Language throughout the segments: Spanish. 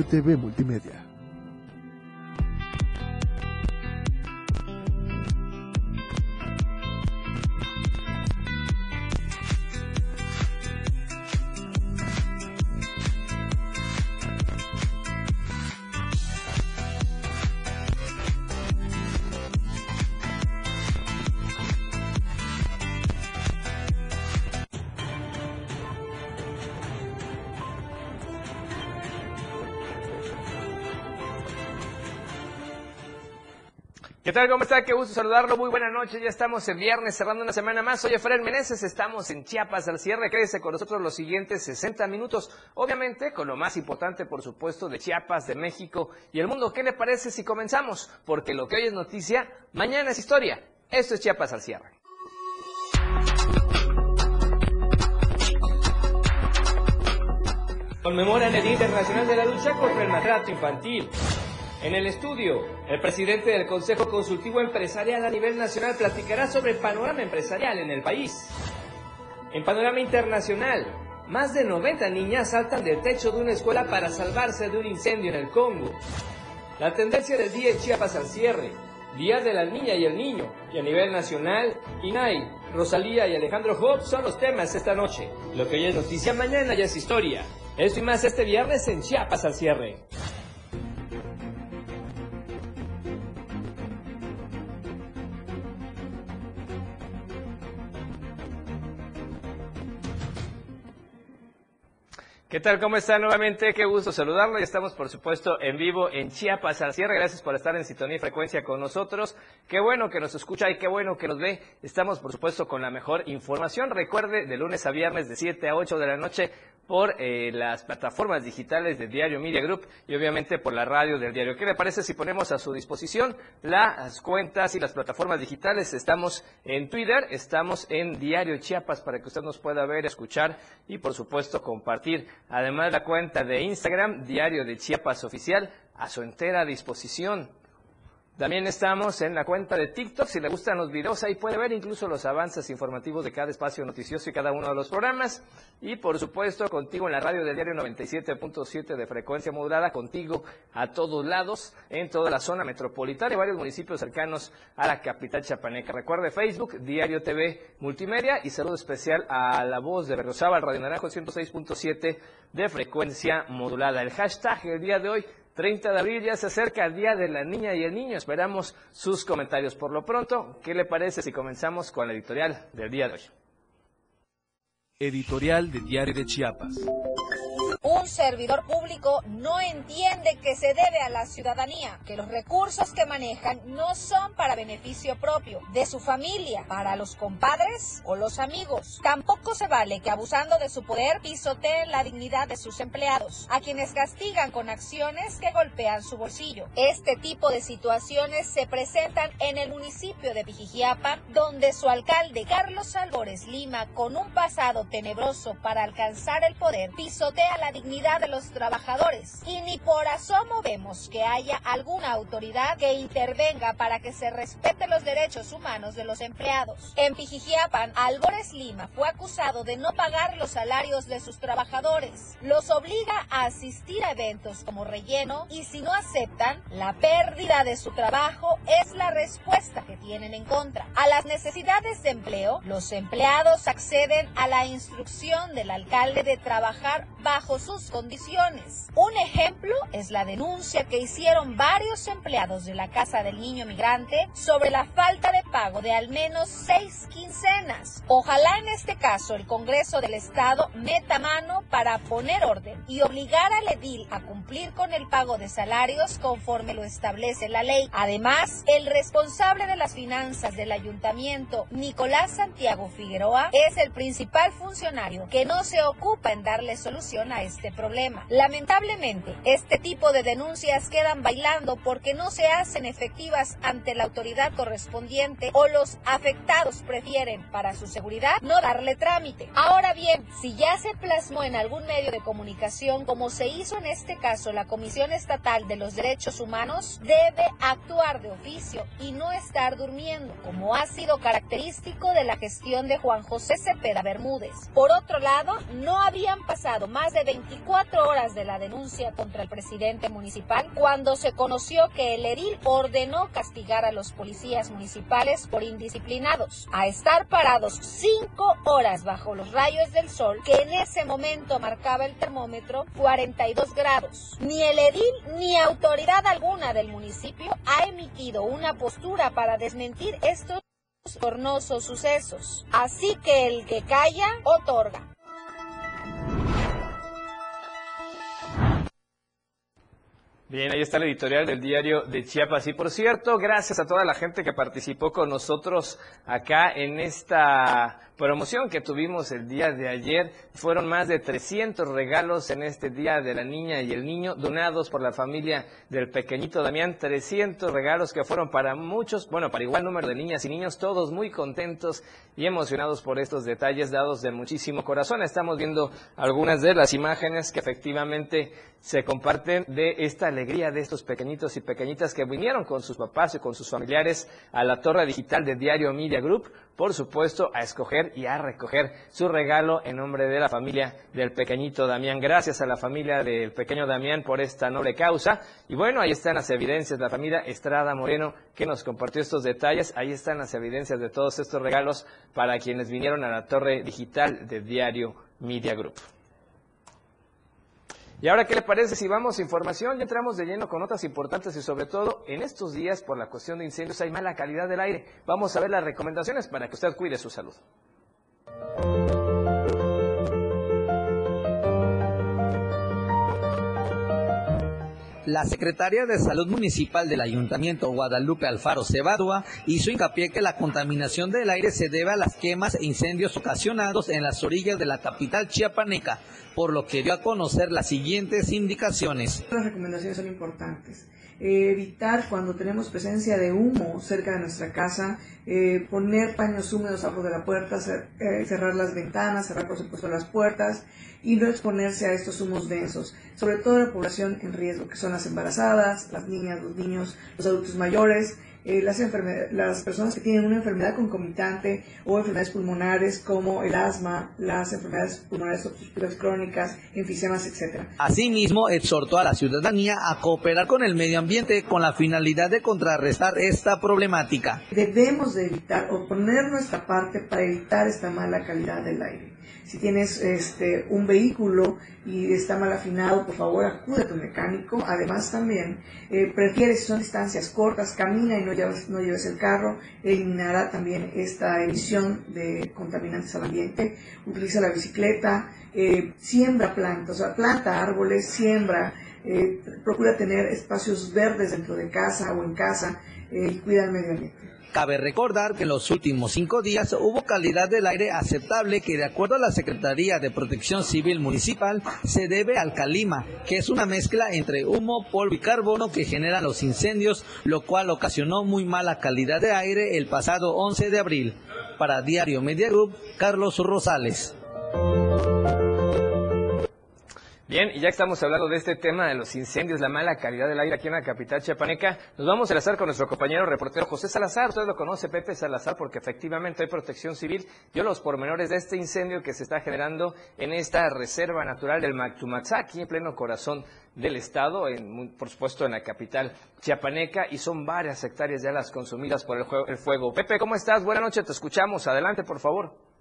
TV Multimedia. Tal? ¿Cómo está? Qué gusto saludarlo. Muy buena noche. Ya estamos en viernes, cerrando una semana más. Soy Efraín Meneses. Estamos en Chiapas al cierre. Quédese con nosotros los siguientes 60 minutos. Obviamente, con lo más importante, por supuesto, de Chiapas, de México y el mundo. ¿Qué le parece si comenzamos? Porque lo que hoy es noticia, mañana es historia. Esto es Chiapas al cierre. Conmemoran el Día Internacional de la Lucha contra el Maltrato Infantil. En el estudio, el presidente del Consejo Consultivo Empresarial a nivel nacional platicará sobre el panorama empresarial en el país. En panorama internacional, más de 90 niñas saltan del techo de una escuela para salvarse de un incendio en el Congo. La tendencia del día en Chiapas al cierre, Día de la Niña y el Niño, y a nivel nacional, INAI, Rosalía y Alejandro Hobbs son los temas esta noche. Lo que hoy es noticia, mañana ya es historia. Esto y más este viernes en Chiapas al cierre. ¿Qué tal? ¿Cómo está nuevamente? Qué gusto saludarlo. Y estamos, por supuesto, en vivo en Chiapas al cierre. Gracias por estar en sintonía y frecuencia con nosotros. Qué bueno que nos escucha y qué bueno que nos ve. Estamos, por supuesto, con la mejor información. Recuerde, de lunes a viernes, de 7 a 8 de la noche, por eh, las plataformas digitales de Diario Media Group y obviamente por la radio del diario. ¿Qué le parece si ponemos a su disposición las cuentas y las plataformas digitales? Estamos en Twitter, estamos en Diario Chiapas para que usted nos pueda ver, escuchar y por supuesto compartir. Además la cuenta de Instagram, Diario de Chiapas Oficial, a su entera disposición. También estamos en la cuenta de TikTok. Si le gustan los videos, ahí puede ver incluso los avances informativos de cada espacio noticioso y cada uno de los programas. Y por supuesto, contigo en la radio del diario 97.7 de frecuencia modulada, contigo a todos lados, en toda la zona metropolitana y varios municipios cercanos a la capital chapaneca. Recuerde Facebook, Diario TV Multimedia y saludo especial a la voz de Berriozábal, Radio Naranjo 106.7 de frecuencia modulada. El hashtag el día de hoy 30 de abril ya se acerca el Día de la Niña y el Niño. Esperamos sus comentarios. Por lo pronto, ¿qué le parece si comenzamos con la editorial del día de hoy? Editorial de Diario de Chiapas. Un servidor público no entiende que se debe a la ciudadanía, que los recursos que manejan no son para beneficio propio, de su familia, para los compadres o los amigos. Tampoco se vale que abusando de su poder pisoteen la dignidad de sus empleados, a quienes castigan con acciones que golpean su bolsillo. Este tipo de situaciones se presentan en el municipio de Pijijiapa, donde su alcalde Carlos Albores Lima, con un pasado tenebroso para alcanzar el poder, pisotea la dignidad de los trabajadores y ni por asomo vemos que haya alguna autoridad que intervenga para que se respeten los derechos humanos de los empleados. En Pijijiapan, Albores Lima fue acusado de no pagar los salarios de sus trabajadores. Los obliga a asistir a eventos como relleno y si no aceptan, la pérdida de su trabajo es la respuesta que tienen en contra. A las necesidades de empleo, los empleados acceden a la instrucción del alcalde de trabajar bajo sus condiciones. Un ejemplo es la denuncia que hicieron varios empleados de la Casa del Niño Migrante sobre la falta de pago de al menos seis quincenas. Ojalá en este caso el Congreso del Estado meta mano para poner orden y obligar al edil a cumplir con el pago de salarios conforme lo establece la ley. Además, el responsable de las finanzas del ayuntamiento, Nicolás Santiago Figueroa, es el principal funcionario que no se ocupa en darle solución a este problema. Lamentablemente, este tipo de denuncias quedan bailando porque no se hacen efectivas ante la autoridad correspondiente o los afectados prefieren, para su seguridad, no darle trámite. Ahora bien, si ya se plasmó en algún medio de comunicación, como se hizo en este caso la Comisión Estatal de los Derechos Humanos, debe actuar de oficio y no estar durmiendo, como ha sido característico de la gestión de Juan José Cepeda Bermúdez. Por otro lado, no habían pasado más de 20 24 horas de la denuncia contra el presidente municipal, cuando se conoció que el edil ordenó castigar a los policías municipales por indisciplinados, a estar parados cinco horas bajo los rayos del sol, que en ese momento marcaba el termómetro 42 grados. Ni el edil ni autoridad alguna del municipio ha emitido una postura para desmentir estos tornosos sucesos. Así que el que calla, otorga. Bien, ahí está el editorial del diario de Chiapas. Y por cierto, gracias a toda la gente que participó con nosotros acá en esta promoción que tuvimos el día de ayer. Fueron más de 300 regalos en este Día de la Niña y el Niño, donados por la familia del pequeñito Damián. 300 regalos que fueron para muchos, bueno, para igual número de niñas y niños, todos muy contentos y emocionados por estos detalles dados de muchísimo corazón. Estamos viendo algunas de las imágenes que efectivamente se comparten de esta alegría de estos pequeñitos y pequeñitas que vinieron con sus papás y con sus familiares a la torre digital de Diario Media Group, por supuesto, a escoger y a recoger su regalo en nombre de la familia del pequeñito Damián. Gracias a la familia del pequeño Damián por esta noble causa. Y bueno, ahí están las evidencias, la familia Estrada Moreno que nos compartió estos detalles. Ahí están las evidencias de todos estos regalos para quienes vinieron a la torre digital de Diario Media Group. Y ahora, ¿qué le parece si vamos a información? Ya entramos de lleno con notas importantes y sobre todo en estos días por la cuestión de incendios hay mala calidad del aire. Vamos a ver las recomendaciones para que usted cuide su salud. La secretaria de Salud Municipal del Ayuntamiento, Guadalupe Alfaro Cebadua, hizo hincapié que la contaminación del aire se debe a las quemas e incendios ocasionados en las orillas de la capital chiapaneca, por lo que dio a conocer las siguientes indicaciones. Las recomendaciones son importantes. Evitar cuando tenemos presencia de humo cerca de nuestra casa, eh, poner paños húmedos abajo de la puerta, eh, cerrar las ventanas, cerrar por supuesto las puertas y no exponerse a estos humos densos, sobre todo la población en riesgo, que son las embarazadas, las niñas, los niños, los adultos mayores, eh, las, las personas que tienen una enfermedad concomitante o enfermedades pulmonares como el asma, las enfermedades pulmonares obstructivas crónicas, enfisemas, etc. Asimismo, exhortó a la ciudadanía a cooperar con el medio ambiente con la finalidad de contrarrestar esta problemática. Debemos de evitar o poner nuestra parte para evitar esta mala calidad del aire. Si tienes este, un vehículo y está mal afinado, por favor acude a tu mecánico. Además también, eh, prefiere si son distancias cortas, camina y no lleves, no lleves el carro, eliminará también esta emisión de contaminantes al ambiente. Utiliza la bicicleta, eh, siembra plantas, o sea, planta árboles, siembra, eh, procura tener espacios verdes dentro de casa o en casa y cuida el medio ambiente. Cabe recordar que en los últimos cinco días hubo calidad del aire aceptable que de acuerdo a la Secretaría de Protección Civil Municipal se debe al calima, que es una mezcla entre humo, polvo y carbono que generan los incendios, lo cual ocasionó muy mala calidad de aire el pasado 11 de abril. Para Diario Media Group, Carlos Rosales. Bien, y ya estamos hablando de este tema de los incendios, la mala calidad del aire aquí en la capital chiapaneca, nos vamos a enlazar con nuestro compañero reportero José Salazar. Usted lo conoce, Pepe Salazar, porque efectivamente hay protección civil. Dio los pormenores de este incendio que se está generando en esta reserva natural del Mactumatzá, aquí en pleno corazón del estado, en, por supuesto en la capital chiapaneca, y son varias hectáreas ya las consumidas por el, el fuego. Pepe, ¿cómo estás? Buenas noches, te escuchamos. Adelante, por favor.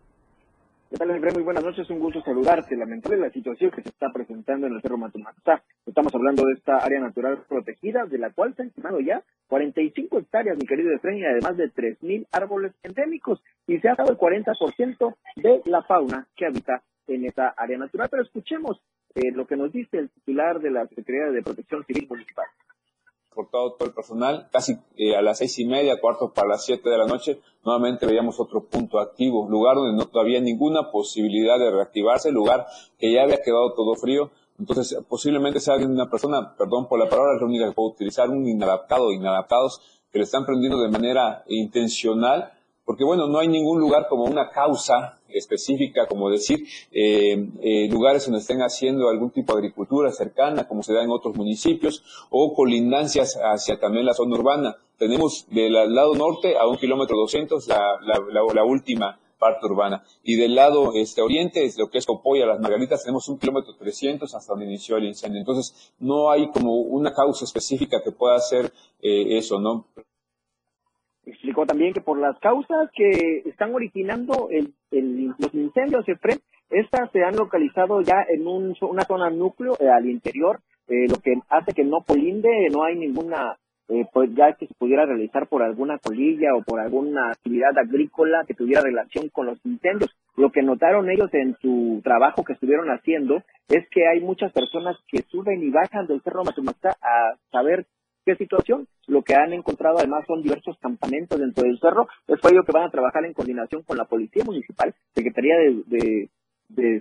¿Qué tal, André? Muy buenas noches, un gusto saludarte. Lamentable la situación que se está presentando en el Cerro Matumaxá. Estamos hablando de esta área natural protegida, de la cual se han estimado ya 45 hectáreas, mi querido Efraín, y además de 3.000 árboles endémicos. Y se ha dado el 40% de la fauna que habita en esta área natural. Pero escuchemos eh, lo que nos dice el titular de la Secretaría de Protección Civil Municipal por todo, el personal, casi eh, a las seis y media, cuarto para las siete de la noche, nuevamente veíamos otro punto activo, lugar donde no había ninguna posibilidad de reactivarse, lugar que ya había quedado todo frío, entonces posiblemente sea una persona, perdón por la palabra, es la única que puedo utilizar, un inadaptado, inadaptados, que le están prendiendo de manera intencional, porque bueno, no hay ningún lugar como una causa específica, como decir, eh, eh, lugares donde estén haciendo algún tipo de agricultura cercana, como se da en otros municipios, o colindancias hacia también la zona urbana. Tenemos del lado norte a un kilómetro doscientos la, la, la, última parte urbana. Y del lado este, oriente, es lo que es Copoya, Las Margaritas, tenemos un kilómetro 300 hasta donde inició el incendio. Entonces, no hay como una causa específica que pueda hacer eh, eso, ¿no? Explicó también que por las causas que están originando el, los incendios, Efren, estas se han localizado ya en una zona núcleo eh, al interior, eh, lo que hace que no polinde, no hay ninguna, eh, pues ya que se pudiera realizar por alguna colilla o por alguna actividad agrícola que tuviera relación con los incendios. Lo que notaron ellos en su trabajo que estuvieron haciendo es que hay muchas personas que suben y bajan del Cerro Matumacta a saber situación. Lo que han encontrado además son diversos campamentos dentro del cerro. Es por ello que van a trabajar en coordinación con la Policía Municipal, Secretaría de,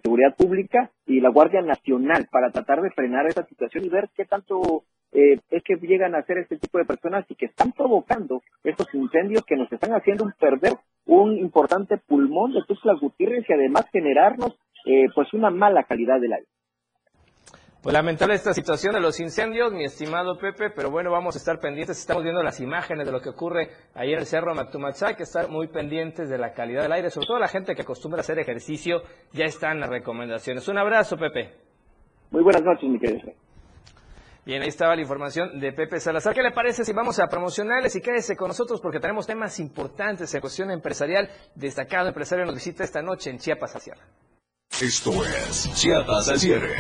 Seguridad Pública y la Guardia Nacional para tratar de frenar esa situación y ver qué tanto eh, es que llegan a hacer este tipo de personas y que están provocando estos incendios que nos están haciendo perder un importante pulmón de Tuxtla Gutiérrez y además generarnos eh, pues una mala calidad del aire. Pues lamentable esta situación de los incendios, mi estimado Pepe, pero bueno, vamos a estar pendientes. Estamos viendo las imágenes de lo que ocurre ahí en el Cerro Mactumachá, que estar muy pendientes de la calidad del aire, sobre todo la gente que acostumbra a hacer ejercicio, ya están las recomendaciones. Un abrazo, Pepe. Muy buenas noches, mi querido. Bien, ahí estaba la información de Pepe Salazar. ¿Qué le parece si vamos a promocionales y quédese con nosotros porque tenemos temas importantes en cuestión empresarial? Destacado empresario nos visita esta noche en Chiapas a Sierra. Esto es Chiapas al cierre.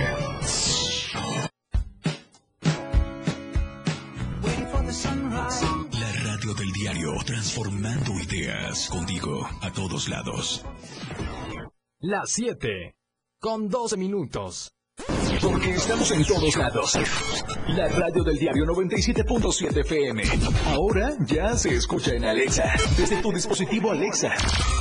Del diario, transformando ideas contigo a todos lados. Las 7, con 12 minutos. Porque estamos en todos lados. La radio del diario 97.7 FM. Ahora ya se escucha en Alexa. Desde tu dispositivo Alexa.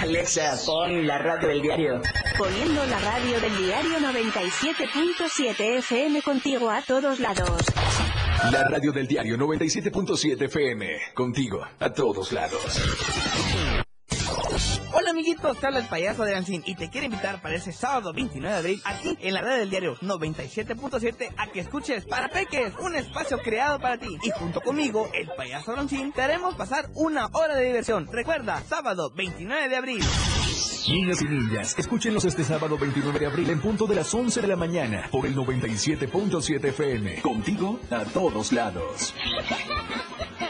Alexa, pon la radio del diario. Poniendo la radio del diario 97.7 FM contigo a todos lados. La radio del diario 97.7 FM. Contigo a todos lados. Amiguitos, te habla el payaso de Ancín y te quiero invitar para ese sábado 29 de abril aquí en la red del diario 97.7 a que escuches Para Peques, un espacio creado para ti. Y junto conmigo, el payaso Ancín, te haremos pasar una hora de diversión. Recuerda, sábado 29 de abril. Niñas y niñas, escúchenos este sábado 29 de abril en punto de las 11 de la mañana por el 97.7 FM. Contigo a todos lados.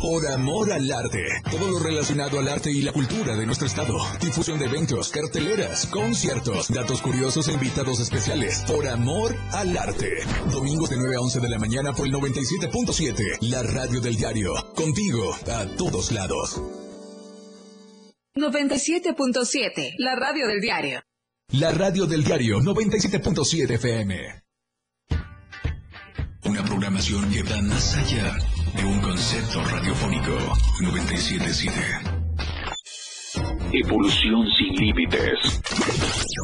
Por amor al arte. Todo lo relacionado al arte y la cultura de nuestro estado. Difusión de eventos, carteleras, conciertos, datos curiosos e invitados especiales. Por amor al arte. Domingos de 9 a 11 de la mañana por el 97.7. La radio del diario. Contigo a todos lados. 97.7. La radio del diario. La radio del diario 97.7 FM. Una programación que va más allá de un concepto radiofónico 977. Evolución sin límites.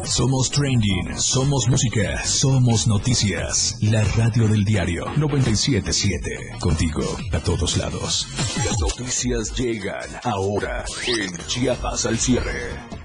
Somos trending, somos música, somos noticias. La radio del diario 977. Contigo a todos lados. Las noticias llegan ahora en Chiapas al cierre.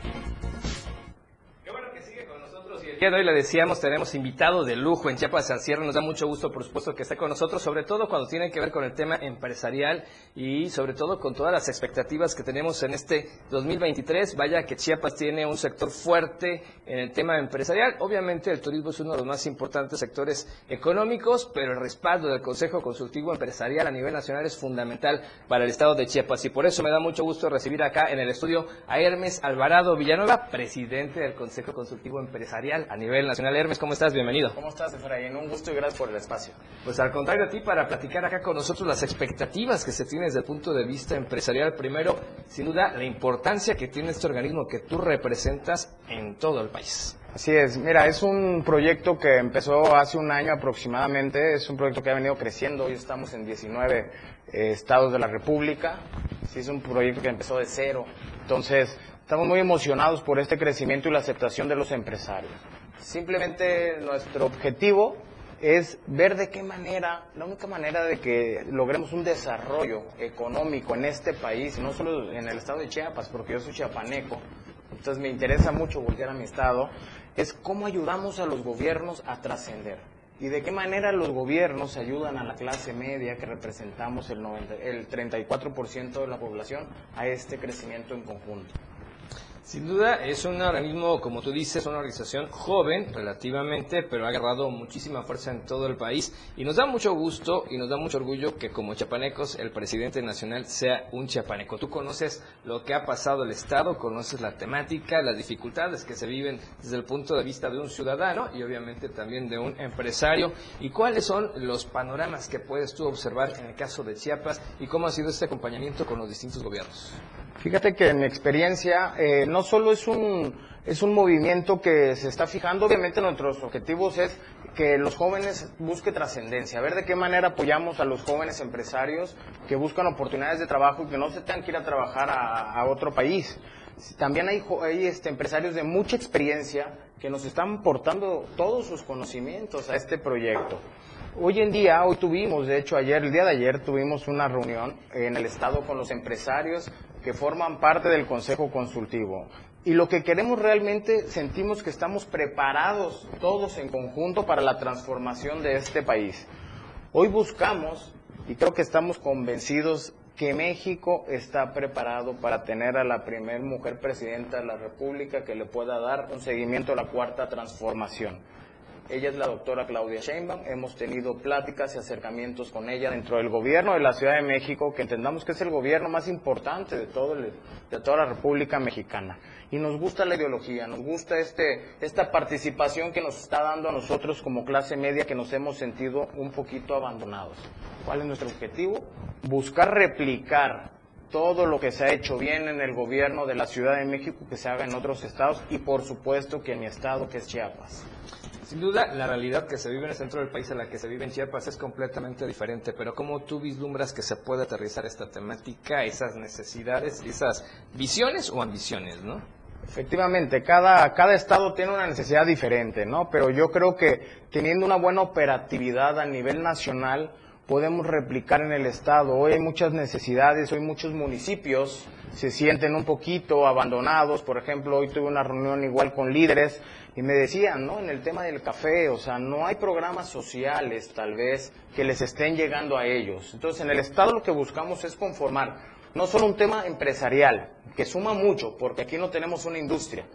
Hoy le decíamos, tenemos invitado de lujo en Chiapas al cierre. Nos da mucho gusto, por supuesto, que esté con nosotros, sobre todo cuando tiene que ver con el tema empresarial y sobre todo con todas las expectativas que tenemos en este 2023. Vaya que Chiapas tiene un sector fuerte en el tema empresarial. Obviamente el turismo es uno de los más importantes sectores económicos, pero el respaldo del Consejo Consultivo Empresarial a nivel nacional es fundamental para el estado de Chiapas. Y por eso me da mucho gusto recibir acá en el estudio a Hermes Alvarado Villanueva, presidente del Consejo Consultivo Empresarial a nivel nacional. Hermes, ¿cómo estás? Bienvenido. ¿Cómo estás, Efraín? Un gusto y gracias por el espacio. Pues al contrario a ti, para platicar acá con nosotros las expectativas que se tienen desde el punto de vista empresarial. Primero, sin duda, la importancia que tiene este organismo que tú representas en todo el país. Así es, mira, es un proyecto que empezó hace un año aproximadamente, es un proyecto que ha venido creciendo, hoy estamos en 19 eh, estados de la República, sí, es un proyecto que empezó de cero, entonces estamos muy emocionados por este crecimiento y la aceptación de los empresarios. Simplemente nuestro objetivo es ver de qué manera, la única manera de que logremos un desarrollo económico en este país, no solo en el estado de Chiapas, porque yo soy chiapaneco, entonces me interesa mucho voltear a mi estado, es cómo ayudamos a los gobiernos a trascender. ¿Y de qué manera los gobiernos ayudan a la clase media que representamos el, 90, el 34% de la población a este crecimiento en conjunto? Sin duda es un organismo, como tú dices, una organización joven relativamente, pero ha agarrado muchísima fuerza en todo el país y nos da mucho gusto y nos da mucho orgullo que como chapanecos el presidente nacional sea un chapaneco. Tú conoces lo que ha pasado el Estado, conoces la temática, las dificultades que se viven desde el punto de vista de un ciudadano y obviamente también de un empresario y cuáles son los panoramas que puedes tú observar en el caso de Chiapas y cómo ha sido este acompañamiento con los distintos gobiernos. Fíjate que en mi experiencia eh, no solo es un, es un movimiento que se está fijando, obviamente nuestros objetivos es que los jóvenes busquen trascendencia, ver de qué manera apoyamos a los jóvenes empresarios que buscan oportunidades de trabajo y que no se tengan que ir a trabajar a, otro país. También hay, hay este, empresarios de mucha experiencia que nos están portando todos sus conocimientos a este proyecto. Hoy en día, hoy tuvimos, de hecho ayer, el día de ayer tuvimos una reunión en el Estado con los empresarios que forman parte del Consejo Consultivo. Y lo que queremos realmente, sentimos que estamos preparados todos en conjunto para la transformación de este país. Hoy buscamos, y creo que estamos convencidos, que México está preparado para tener a la primer mujer presidenta de la República que le pueda dar un seguimiento a la cuarta transformación. Ella es la doctora Claudia Sheinbaum. Hemos tenido pláticas y acercamientos con ella dentro del gobierno de la Ciudad de México, que entendamos que es el gobierno más importante de, de toda la República Mexicana. Y nos gusta la ideología, nos gusta este, esta participación que nos está dando a nosotros como clase media que nos hemos sentido un poquito abandonados. ¿Cuál es nuestro objetivo? Buscar replicar todo lo que se ha hecho bien en el gobierno de la Ciudad de México que se haga en otros estados y por supuesto que en mi estado que es Chiapas. Sin duda, la realidad que se vive en el centro del país a la que se vive en Chiapas es completamente diferente, pero ¿cómo tú vislumbras que se puede aterrizar esta temática, esas necesidades, esas visiones o ambiciones, no? Efectivamente, cada, cada estado tiene una necesidad diferente, ¿no? Pero yo creo que teniendo una buena operatividad a nivel nacional, podemos replicar en el estado. Hoy hay muchas necesidades, hoy muchos municipios se sienten un poquito abandonados. Por ejemplo, hoy tuve una reunión igual con líderes y me decían, ¿no? En el tema del café, o sea, no hay programas sociales tal vez que les estén llegando a ellos. Entonces, en el Estado lo que buscamos es conformar no solo un tema empresarial, que suma mucho, porque aquí no tenemos una industria,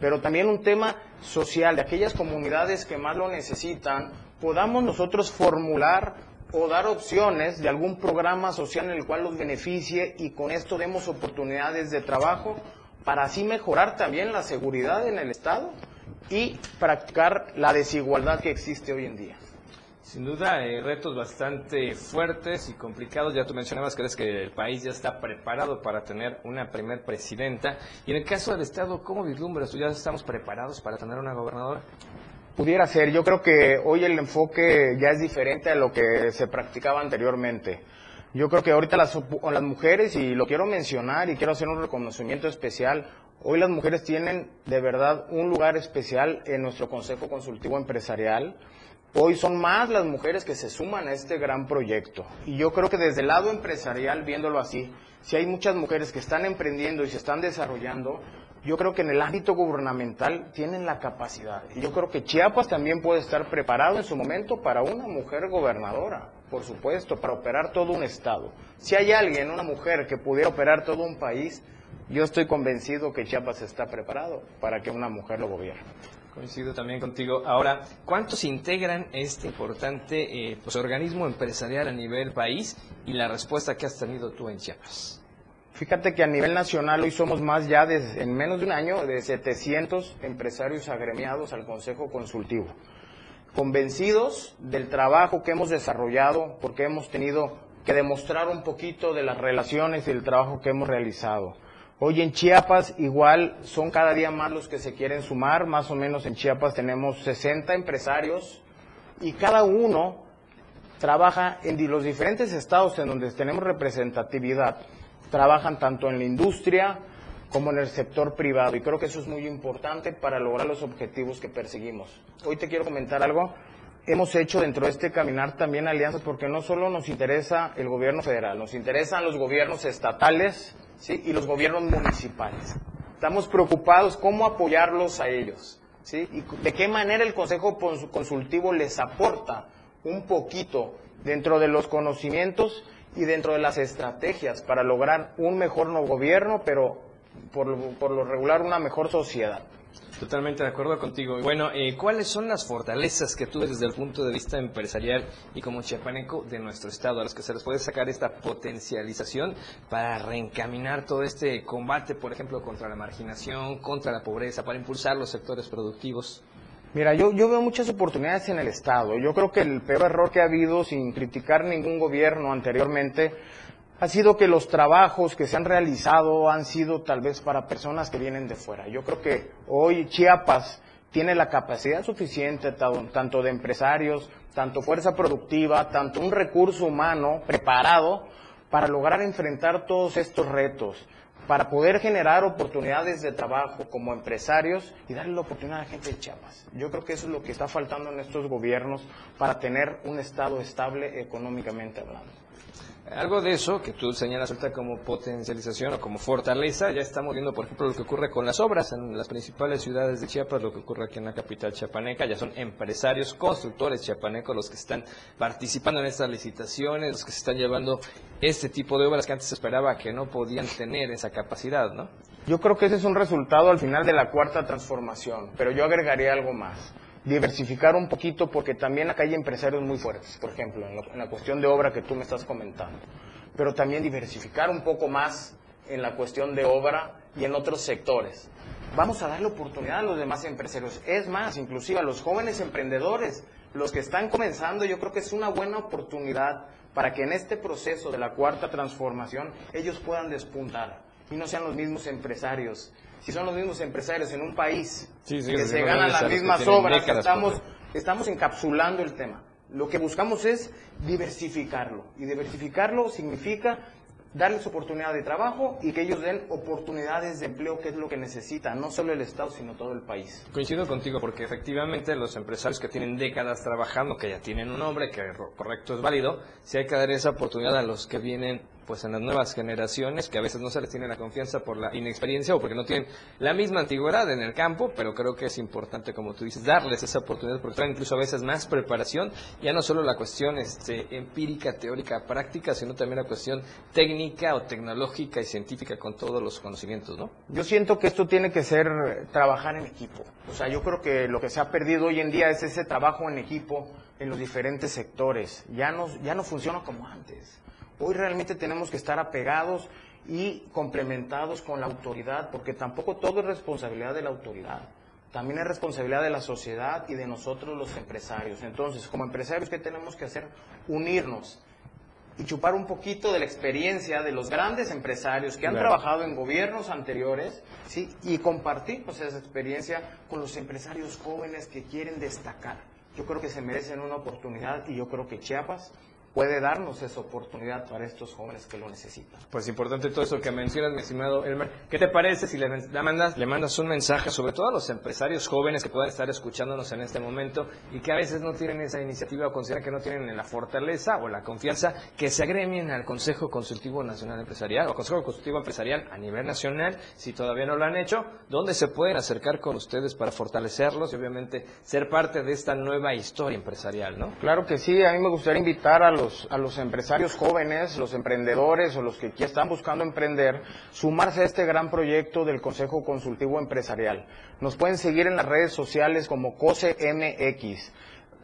pero también un tema social, de aquellas comunidades que más lo necesitan, podamos nosotros formular o dar opciones de algún programa social en el cual los beneficie y con esto demos oportunidades de trabajo para así mejorar también la seguridad en el Estado y practicar la desigualdad que existe hoy en día. Sin duda, hay retos bastante fuertes y complicados. Ya tú mencionabas que, que el país ya está preparado para tener una primer presidenta. Y en el caso del Estado, ¿cómo vislumbras? ¿Ya estamos preparados para tener una gobernadora? Pudiera ser. Yo creo que hoy el enfoque ya es diferente a lo que se practicaba anteriormente. Yo creo que ahorita las, las mujeres, y lo quiero mencionar y quiero hacer un reconocimiento especial, Hoy las mujeres tienen de verdad un lugar especial en nuestro Consejo Consultivo Empresarial. Hoy son más las mujeres que se suman a este gran proyecto. Y yo creo que desde el lado empresarial, viéndolo así, si hay muchas mujeres que están emprendiendo y se están desarrollando, yo creo que en el ámbito gubernamental tienen la capacidad. Yo creo que Chiapas también puede estar preparado en su momento para una mujer gobernadora, por supuesto, para operar todo un estado. Si hay alguien, una mujer que pudiera operar todo un país, yo estoy convencido que Chiapas está preparado para que una mujer lo gobierne. Coincido también contigo. Ahora, ¿cuántos integran este importante eh, pues, organismo empresarial a nivel país y la respuesta que has tenido tú en Chiapas? Fíjate que a nivel nacional hoy somos más ya de, en menos de un año de 700 empresarios agremiados al Consejo Consultivo. Convencidos del trabajo que hemos desarrollado porque hemos tenido que demostrar un poquito de las relaciones y el trabajo que hemos realizado. Hoy en Chiapas igual son cada día más los que se quieren sumar, más o menos en Chiapas tenemos 60 empresarios y cada uno trabaja en los diferentes estados en donde tenemos representatividad, trabajan tanto en la industria como en el sector privado y creo que eso es muy importante para lograr los objetivos que perseguimos. Hoy te quiero comentar algo. Hemos hecho dentro de este caminar también alianzas porque no solo nos interesa el gobierno federal, nos interesan los gobiernos estatales ¿sí? y los gobiernos municipales. Estamos preocupados cómo apoyarlos a ellos ¿sí? y de qué manera el Consejo Consultivo les aporta un poquito dentro de los conocimientos y dentro de las estrategias para lograr un mejor no gobierno, pero por lo, regular una mejor sociedad. Totalmente de acuerdo contigo. Bueno, eh, ¿cuáles son las fortalezas que tú desde el punto de vista empresarial y como chiapaneco de nuestro estado a los que se les puede sacar esta potencialización para reencaminar todo este combate, por ejemplo, contra la marginación, contra la pobreza, para impulsar los sectores productivos? Mira, yo, yo veo muchas oportunidades en el Estado. Yo creo que el peor error que ha habido, sin criticar ningún gobierno anteriormente, ha sido que los trabajos que se han realizado han sido tal vez para personas que vienen de fuera. Yo creo que hoy Chiapas tiene la capacidad suficiente tanto de empresarios, tanto fuerza productiva, tanto un recurso humano preparado para lograr enfrentar todos estos retos para poder generar oportunidades de trabajo como empresarios y darle la oportunidad a la gente de Chiapas. Yo creo que eso es lo que está faltando en estos gobiernos para tener un Estado estable económicamente hablando. Algo de eso que tú señalas ahorita como potencialización o como fortaleza, ya estamos viendo, por ejemplo, lo que ocurre con las obras en las principales ciudades de Chiapas, lo que ocurre aquí en la capital chiapaneca, ya son empresarios, constructores chiapanecos los que están participando en estas licitaciones, los que se están llevando este tipo de obras que antes se esperaba que no podían tener esa capacidad, ¿no? Yo creo que ese es un resultado al final de la cuarta transformación, pero yo agregaría algo más diversificar un poquito porque también acá hay empresarios muy fuertes, por ejemplo, en, la cuestión de obra que tú me estás comentando, pero también diversificar un poco más en la cuestión de obra y en otros sectores. Vamos a darle oportunidad a los demás empresarios. Es más, inclusive a los jóvenes emprendedores, los que están comenzando, yo creo que es una buena oportunidad para que en este proceso de la cuarta transformación ellos puedan despuntar y no sean los mismos empresarios si son los mismos empresarios en un país que se ganan las mismas obras, estamos, estamos encapsulando el tema. Lo que buscamos es diversificarlo. Y diversificarlo significa darles oportunidad de trabajo y que ellos den oportunidades de empleo, que es lo que necesita, no solo el Estado, sino todo el país. Coincido contigo, porque efectivamente los empresarios que tienen décadas trabajando, que ya tienen un nombre, que correcto es válido, si hay que dar esa oportunidad a los que vienen pues en las nuevas generaciones que a veces no se les tiene la confianza por la inexperiencia o porque no tienen la misma antigüedad en el campo, pero creo que es importante, como tú dices, darles esa oportunidad porque traen incluso a veces más preparación, ya no solo la cuestión este, empírica, teórica, práctica, sino también la cuestión técnica o tecnológica y científica con todos los conocimientos, ¿no? Yo siento que esto tiene que ser trabajar en equipo. O sea, yo creo que lo que se ha perdido hoy en día es ese trabajo en equipo en los diferentes sectores. Ya no, ya no funciona como antes. Hoy realmente tenemos que estar apegados y complementados con la autoridad, porque tampoco todo es responsabilidad de la autoridad. También es responsabilidad de la sociedad y de nosotros los empresarios. Entonces, como empresarios, ¿qué tenemos que hacer? Unirnos y chupar un poquito de la experiencia de los grandes empresarios que han trabajado en gobiernos anteriores, ¿sí? Y compartir pues, esa experiencia con los empresarios jóvenes que quieren destacar. Yo creo que se merecen una oportunidad y yo creo que Chiapas puede darnos esa oportunidad para estos jóvenes que lo necesitan. Pues importante todo eso que mencionas, mi estimado Elmer. ¿Qué te parece si le, mandas, le mandas un mensaje sobre todo a los empresarios jóvenes que puedan estar escuchándonos en este momento y que a veces no tienen esa iniciativa o consideran que no tienen la fortaleza o la confianza que se agremien al Consejo Consultivo Nacional Empresarial o Consejo Consultivo Empresarial a nivel nacional, si todavía no lo han hecho, ¿dónde se pueden acercar con ustedes para fortalecerlos y obviamente ser parte de esta nueva historia empresarial, ¿no? Claro que sí, a mí me gustaría invitar a a los empresarios jóvenes, los emprendedores o los que están buscando emprender, sumarse a este gran proyecto del Consejo Consultivo Empresarial. Nos pueden seguir en las redes sociales como COSEMX.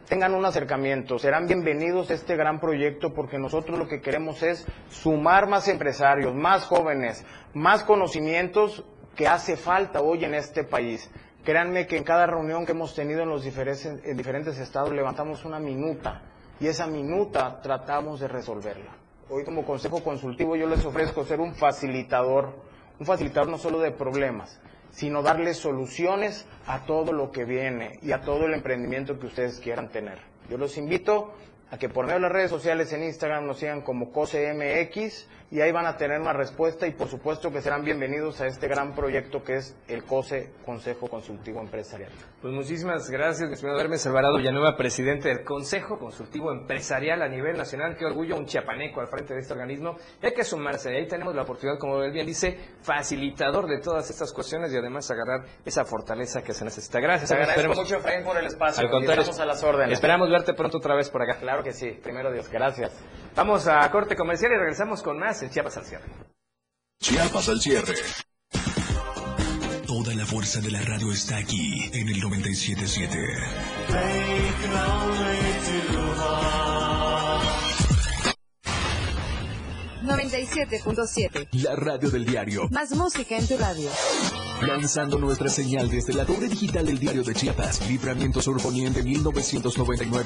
tengan un acercamiento, serán bienvenidos a este gran proyecto porque nosotros lo que queremos es sumar más empresarios, más jóvenes, más conocimientos que hace falta hoy en este país. Créanme que en cada reunión que hemos tenido en los diferentes, en diferentes estados levantamos una minuta y esa minuta tratamos de resolverla. Hoy como consejo consultivo yo les ofrezco ser un facilitador, un facilitador no solo de problemas, sino darles soluciones a todo lo que viene y a todo el emprendimiento que ustedes quieran tener. Yo los invito a que por medio de las redes sociales en Instagram nos sigan como COSEMX y ahí van a tener una respuesta y por supuesto que serán bienvenidos a este gran proyecto que es el COSE Consejo Consultivo Empresarial. Pues muchísimas gracias, mi estimado Hermes Alvarado Villanueva, presidente del Consejo Consultivo Empresarial a nivel nacional. Qué orgullo, un chiapaneco al frente de este organismo. Y hay que sumarse, ahí tenemos la oportunidad, como él bien dice, facilitador de todas estas cuestiones y además agarrar esa fortaleza que se necesita. Gracias. Te agradezco Esperemos- mucho, Efraín, por el espacio. Al contrario, Estamos a las órdenes. Esperamos verte pronto otra vez por acá. Claro que sí, primero Dios, gracias. Vamos a corte comercial y regresamos con más en Chiapas al cierre. Chiapas al cierre. Toda la fuerza de la radio está aquí en el 977. 97.7. La radio del diario. Más música en tu radio. Lanzando nuestra señal desde la torre digital del diario de Chiapas. Libramiento Sur Poniente 1999.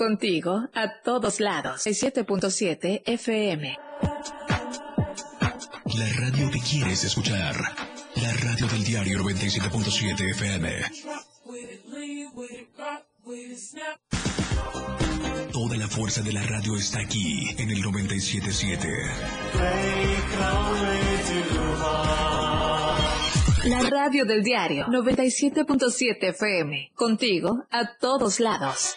Contigo a todos lados. 7.7 FM. La radio que quieres escuchar. La radio del diario 97.7 FM. Toda la fuerza de la radio está aquí en el 97.7. La radio del diario 97.7 FM. Contigo a todos lados.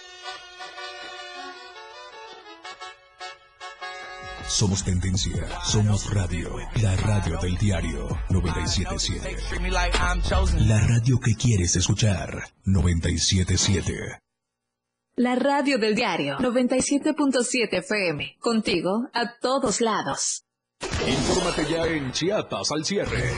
Somos tendencia, somos radio, la radio del diario 977. La radio que quieres escuchar 977. La radio del diario 97.7 FM. Contigo a todos lados. Infórmate ya en Chiapas al cierre.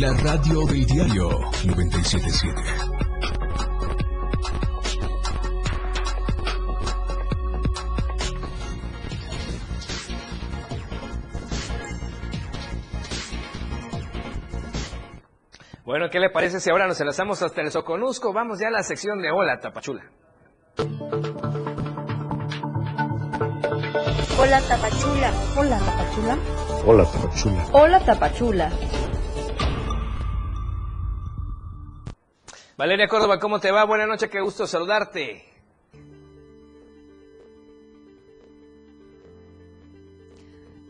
La radio del diario 977. Bueno, ¿qué le parece si ahora nos enlazamos hasta el Soconusco? Vamos ya a la sección de Hola Tapachula. Hola Tapachula. Hola Tapachula. Hola, Tapachula. Hola Tapachula. Valeria Córdoba, ¿cómo te va? Buenas noches, qué gusto saludarte.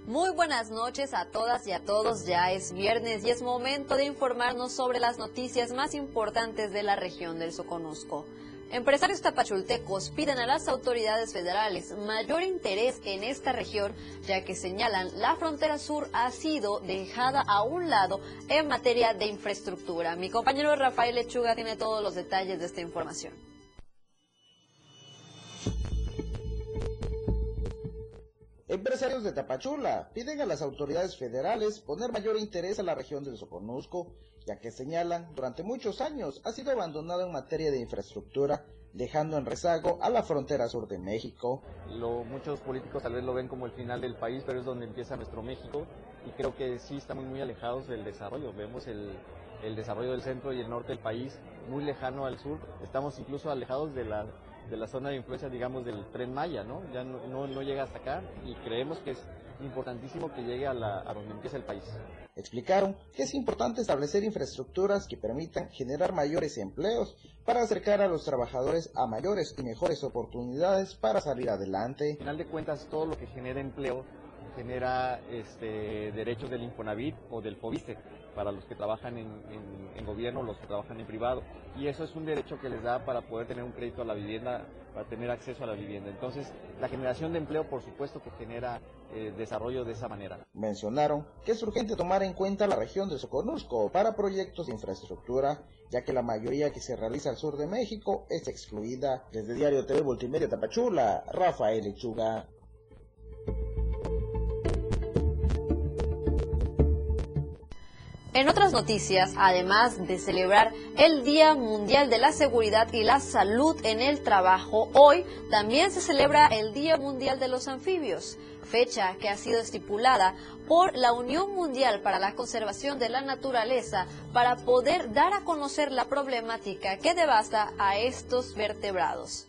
Muy buenas noches a todas y a todos. Ya es viernes y es momento de informarnos sobre las noticias más importantes de la región del Soconusco. Empresarios tapachultecos piden a las autoridades federales mayor interés en esta región, ya que señalan la frontera sur ha sido dejada a un lado en materia de infraestructura. Mi compañero Rafael Lechuga tiene todos los detalles de esta información. Empresarios de Tapachula piden a las autoridades federales poner mayor interés a la región del Soconusco, ya que señalan durante muchos años ha sido abandonada en materia de infraestructura, dejando en rezago a la frontera sur de México. Lo, muchos políticos tal vez lo ven como el final del país, pero es donde empieza nuestro México y creo que sí estamos muy alejados del desarrollo. Vemos el, el desarrollo del centro y el norte del país muy lejano al sur. Estamos incluso alejados de la de la zona de influencia, digamos, del tren Maya, ¿no? Ya no, no, llega hasta acá y creemos que es importantísimo que llegue a, la, a donde empieza el país. Explicaron que es importante establecer infraestructuras que permitan generar mayores empleos para acercar a los trabajadores a mayores y mejores oportunidades para salir adelante. Al final de cuentas, todo lo que genera empleo genera este, derechos del Infonavit o del FOBISE para los que trabajan en, gobierno, los que trabajan en privado. Y eso es un derecho que les da para poder tener un crédito a la vivienda, para tener acceso a la vivienda. Entonces, la generación de empleo, por supuesto, que genera eh, desarrollo de esa manera. Mencionaron que es urgente tomar en cuenta la región de Soconusco para proyectos de infraestructura, ya que la mayoría que se realiza al sur de México es excluida. Desde Diario TV Multimedia Tapachula, Rafael Lechuga. En otras noticias, además de celebrar el Día Mundial de la Seguridad y la Salud en el Trabajo, hoy también se celebra el Día Mundial de los Anfibios, fecha que ha sido estipulada por la Unión Mundial para la Conservación de la Naturaleza para poder dar a conocer la problemática que devasta a estos vertebrados.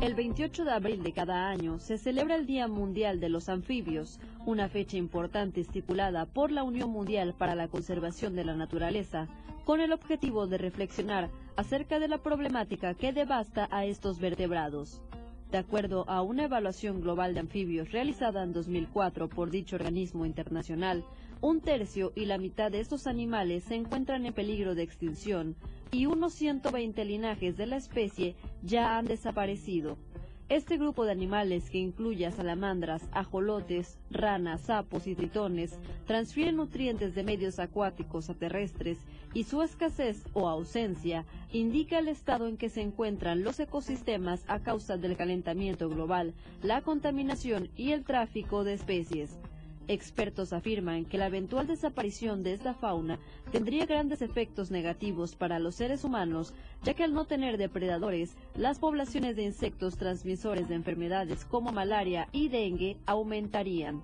El 28 de abril de cada año se celebra el Día Mundial de los Anfibios, una fecha importante estipulada por la Unión Mundial para la Conservación de la Naturaleza, con el objetivo de reflexionar acerca de la problemática que devasta a estos vertebrados. De acuerdo a una evaluación global de anfibios realizada en 2004 por dicho organismo internacional, un tercio y la mitad de estos animales se encuentran en peligro de extinción, y unos 120 linajes de la especie ya han desaparecido. Este grupo de animales, que incluye a salamandras, ajolotes, ranas, sapos y tritones, transfiere nutrientes de medios acuáticos a terrestres y su escasez o ausencia indica el estado en que se encuentran los ecosistemas a causa del calentamiento global, la contaminación y el tráfico de especies. Expertos afirman que la eventual desaparición de esta fauna tendría grandes efectos negativos para los seres humanos, ya que al no tener depredadores, las poblaciones de insectos transmisores de enfermedades como malaria y dengue aumentarían.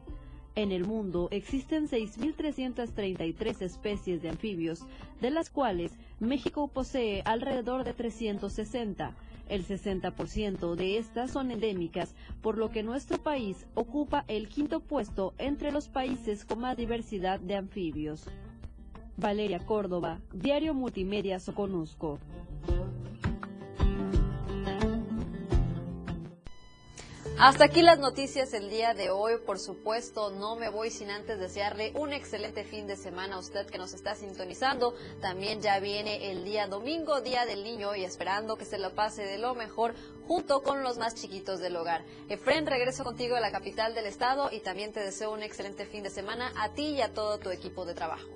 En el mundo existen 6.333 especies de anfibios, de las cuales México posee alrededor de 360 el 60% de estas son endémicas, por lo que nuestro país ocupa el quinto puesto entre los países con más diversidad de anfibios. Valeria Córdoba, Diario Multimedia Soconusco. Hasta aquí las noticias el día de hoy. Por supuesto, no me voy sin antes desearle un excelente fin de semana a usted que nos está sintonizando. También ya viene el día domingo, Día del Niño, y esperando que se lo pase de lo mejor junto con los más chiquitos del hogar. Efren, regreso contigo a la capital del estado y también te deseo un excelente fin de semana a ti y a todo tu equipo de trabajo.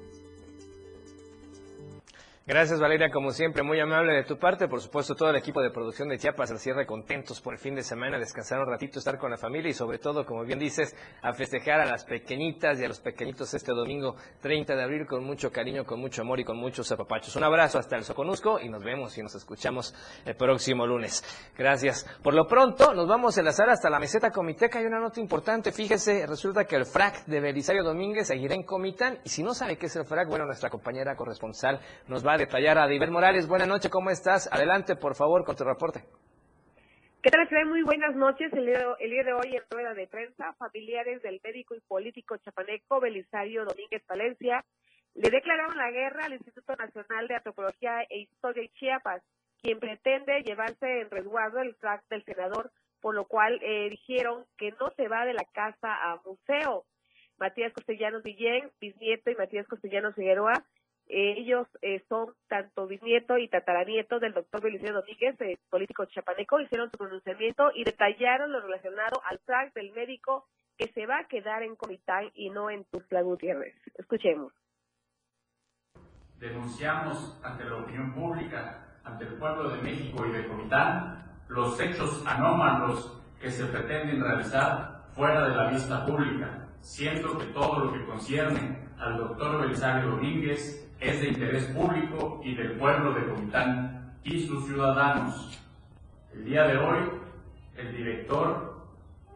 Gracias Valeria, como siempre, muy amable de tu parte. Por supuesto, todo el equipo de producción de Chiapas al cierre contentos por el fin de semana, descansar un ratito, estar con la familia y sobre todo, como bien dices, a festejar a las pequeñitas y a los pequeñitos este domingo 30 de abril con mucho cariño, con mucho amor y con muchos apapachos. Un abrazo hasta el Soconusco y nos vemos y nos escuchamos el próximo lunes. Gracias. Por lo pronto, nos vamos a enlazar hasta la meseta Comiteca. Hay una nota importante. Fíjese, resulta que el FRAC de Belisario Domínguez seguirá en Comitán y si no sabe qué es el FRAC, bueno, nuestra compañera corresponsal nos va a detallar a Diver Morales. Buenas noches, ¿cómo estás? Adelante, por favor, con tu reporte. ¿Qué tal, Muy buenas noches. El día, de hoy, en rueda de prensa, familiares del médico y político chapaneco Belisario Domínguez Valencia le declararon la guerra al Instituto Nacional de Antropología e Historia de Chiapas, quien pretende llevarse en resguardo el track del senador por lo cual eh, dijeron que no se va de la casa a museo. Matías Castellanos Villén, bisnieto, y Matías Castellanos Figueroa, ellos eh, son tanto bisnieto y tataranieto del doctor Belisario Domínguez, eh, político chapaneco, hicieron su pronunciamiento y detallaron lo relacionado al track del médico que se va a quedar en Comitán y no en Tuxtla Gutiérrez. Escuchemos. Denunciamos ante la opinión pública, ante el pueblo de México y de Comitán, los hechos anómalos que se pretenden realizar fuera de la vista pública. Siento que todo lo que concierne al doctor Belisario Domínguez es de interés público y del pueblo de Comitán y sus ciudadanos. El día de hoy, el director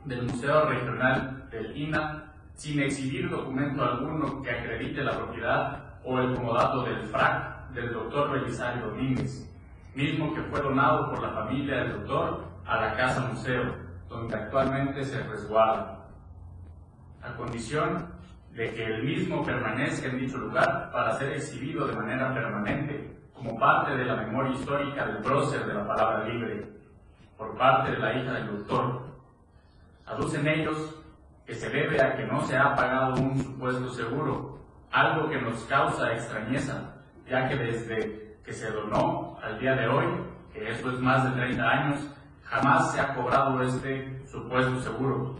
del Museo Regional del INA, sin exhibir documento alguno que acredite la propiedad o el comodato del FRAC del doctor Belisario Domínguez, mismo que fue donado por la familia del doctor a la Casa Museo, donde actualmente se resguarda, a condición de que el mismo permanezca en dicho lugar para ser exhibido de manera permanente como parte de la memoria histórica del prócer de la palabra libre por parte de la hija del doctor. Aducen ellos que se debe a que no se ha pagado un supuesto seguro, algo que nos causa extrañeza, ya que desde que se donó al día de hoy, que eso es más de 30 años, jamás se ha cobrado este supuesto seguro.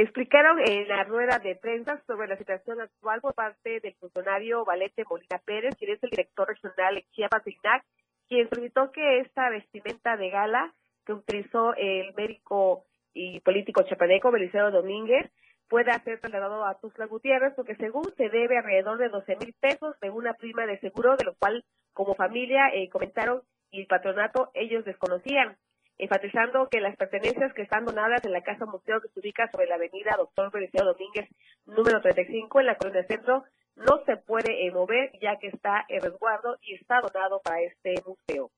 Explicaron en la rueda de prensa sobre la situación actual por parte del funcionario Valente Molina Pérez, quien es el director regional de Chiapas INAC, quien solicitó que esta vestimenta de gala que utilizó el médico y político chapaneco Belisario Domínguez pueda ser trasladado a Tuzla Gutiérrez, porque según se debe alrededor de 12 mil pesos de una prima de seguro, de lo cual como familia eh, comentaron y el patronato ellos desconocían enfatizando que las pertenencias que están donadas en la Casa Museo que se ubica sobre la avenida Doctor Belisario Domínguez, número 35, en la Colonia Centro, no se puede eh, mover ya que está en resguardo y está donado para este museo.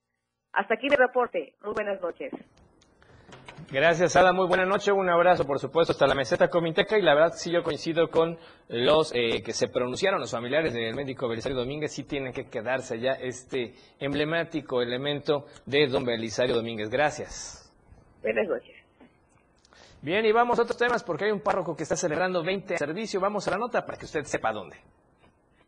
Hasta aquí mi reporte. Muy buenas noches. Gracias, Ada. Muy buena noche. Un abrazo, por supuesto, hasta la meseta Comiteca. Y la verdad, sí, yo coincido con los eh, que se pronunciaron, los familiares del médico Belisario Domínguez. Sí tienen que quedarse ya este emblemático elemento de don Belisario Domínguez. Gracias. Buenas noches. Bien, y vamos a otros temas porque hay un párroco que está celebrando 20 servicio. Vamos a la nota para que usted sepa dónde.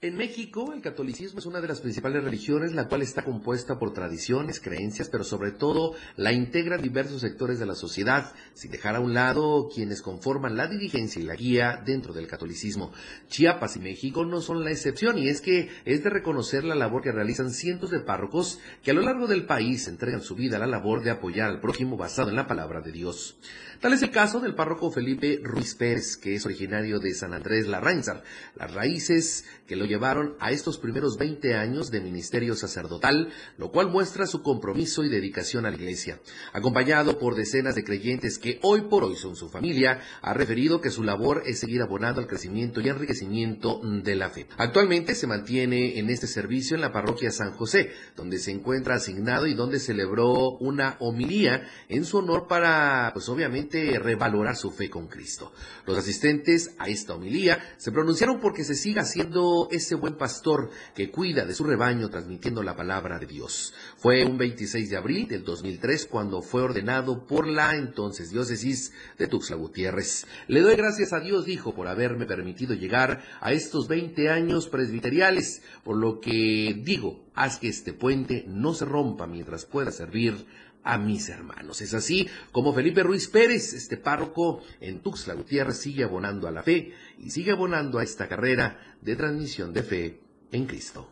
En México, el catolicismo es una de las principales religiones, la cual está compuesta por tradiciones, creencias, pero sobre todo la integran diversos sectores de la sociedad, sin dejar a un lado quienes conforman la dirigencia y la guía dentro del catolicismo. Chiapas y México no son la excepción, y es que es de reconocer la labor que realizan cientos de párrocos que a lo largo del país entregan su vida a la labor de apoyar al prójimo basado en la palabra de Dios. Tal es el caso del párroco Felipe Ruiz Pérez, que es originario de San Andrés Larrainzar. Las raíces que lo llevaron a estos primeros 20 años de ministerio sacerdotal, lo cual muestra su compromiso y dedicación a la iglesia. Acompañado por decenas de creyentes que hoy por hoy son su familia, ha referido que su labor es seguir abonando al crecimiento y enriquecimiento de la fe. Actualmente se mantiene en este servicio en la parroquia San José, donde se encuentra asignado y donde celebró una homilía en su honor para, pues obviamente, revalorar su fe con Cristo. Los asistentes a esta homilía se pronunciaron porque se siga siendo ese buen pastor que cuida de su rebaño transmitiendo la palabra de Dios. Fue un 26 de abril del 2003 cuando fue ordenado por la entonces diócesis de Tuxtla Gutiérrez. Le doy gracias a Dios, dijo, por haberme permitido llegar a estos 20 años presbiteriales, por lo que digo, haz que este puente no se rompa mientras pueda servir a mis hermanos. Es así como Felipe Ruiz Pérez, este párroco en Tuxtla Gutiérrez, sigue abonando a la fe y sigue abonando a esta carrera de transmisión de fe en Cristo.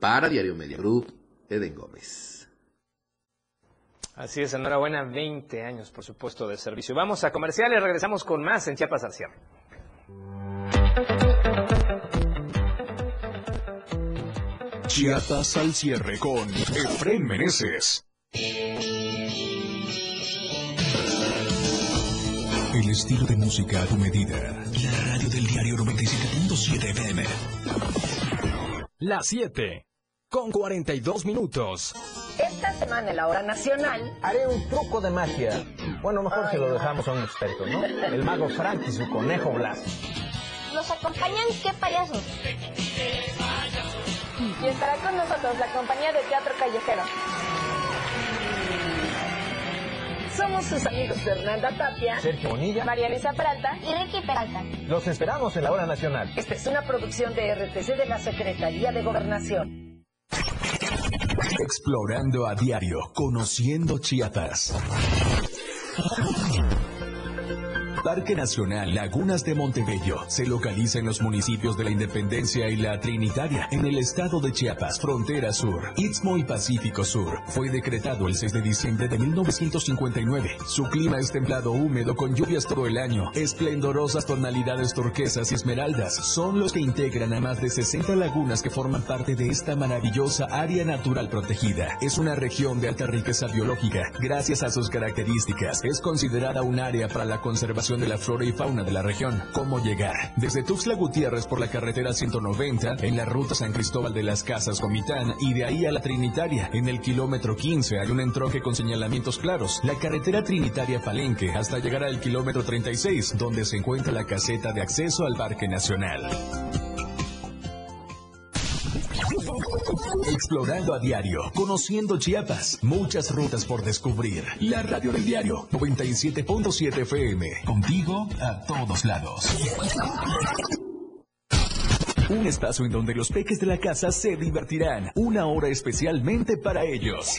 Para Diario Media Group, Eden Gómez. Así es, enhorabuena, 20 años, por supuesto, de servicio. Vamos a comerciales, regresamos con más en Chiapas al cierre. Chiapas al cierre con Efren Meneses. El estilo de música a tu medida. La radio del diario 97.7 FM. Las 7. Con 42 minutos. Esta semana en la hora nacional haré un truco de magia. Bueno, mejor se lo dejamos a un experto, ¿no? El mago Frank y su conejo Blas. ¿Nos acompañan qué payasos? Y estará con nosotros la compañía de teatro callejero. Somos sus amigos Fernanda Tapia, Sergio Bonilla, María Luisa Peralta y Ricky Peralta. Los esperamos en la hora nacional. Esta es una producción de RTC de la Secretaría de Gobernación. Explorando a diario, conociendo Chiapas. Parque Nacional Lagunas de Montebello se localiza en los municipios de la Independencia y la Trinitaria, en el estado de Chiapas, frontera sur, Istmo y Pacífico Sur. Fue decretado el 6 de diciembre de 1959. Su clima es templado húmedo con lluvias todo el año. Esplendorosas tonalidades turquesas y esmeraldas son los que integran a más de 60 lagunas que forman parte de esta maravillosa área natural protegida. Es una región de alta riqueza biológica. Gracias a sus características, es considerada un área para la conservación de la flora y fauna de la región. ¿Cómo llegar? Desde Tuxtla Gutiérrez por la carretera 190, en la ruta San Cristóbal de las Casas Comitán y de ahí a la Trinitaria. En el kilómetro 15 hay un entronque con señalamientos claros. La carretera Trinitaria Palenque hasta llegar al kilómetro 36, donde se encuentra la caseta de acceso al Parque Nacional. Explorando a diario, conociendo Chiapas, muchas rutas por descubrir. La radio del diario 97.7 FM, contigo a todos lados. Un espacio en donde los peques de la casa se divertirán. Una hora especialmente para ellos.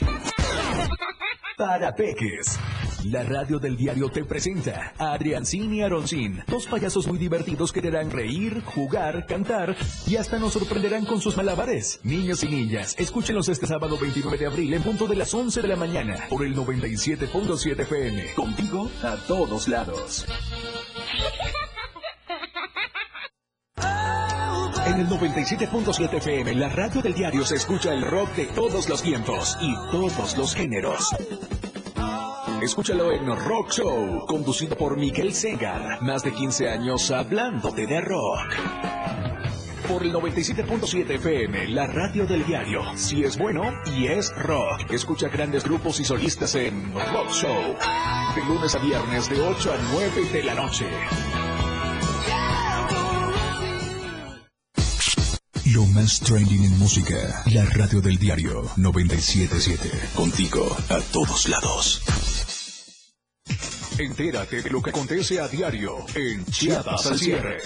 Para peques. La radio del diario te presenta a Adriancín y Aroncín, dos payasos muy divertidos que te harán reír, jugar, cantar y hasta nos sorprenderán con sus malabares. Niños y niñas, escúchenlos este sábado 29 de abril en punto de las 11 de la mañana por el 97.7 FM. Contigo a todos lados. En el 97.7 FM, la radio del diario se escucha el rock de todos los tiempos y todos los géneros. Escúchalo en Rock Show, conducido por Miguel Segar. Más de 15 años hablándote de rock. Por el 97.7 FM, la radio del diario. Si es bueno y es rock. Escucha grandes grupos y solistas en Rock Show. De lunes a viernes de 8 a 9 de la noche. Lo más trending en música. La radio del diario 977. Contigo a todos lados. Entérate de lo que acontece a diario en Chiapas al cierre.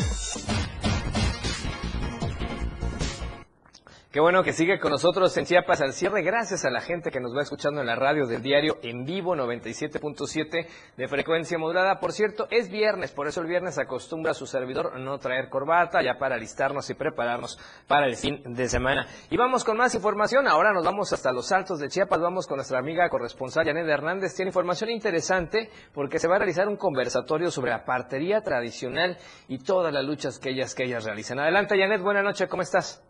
Qué bueno que sigue con nosotros en Chiapas al cierre. Gracias a la gente que nos va escuchando en la radio del diario en vivo 97.7 de frecuencia modulada. Por cierto, es viernes, por eso el viernes acostumbra a su servidor no traer corbata ya para alistarnos y prepararnos para el fin de semana. Y vamos con más información. Ahora nos vamos hasta los altos de Chiapas. Vamos con nuestra amiga corresponsal Janet Hernández. Tiene información interesante porque se va a realizar un conversatorio sobre la partería tradicional y todas las luchas que ellas, que ellas realizan. Adelante, Janet. Buenas noches. ¿Cómo estás?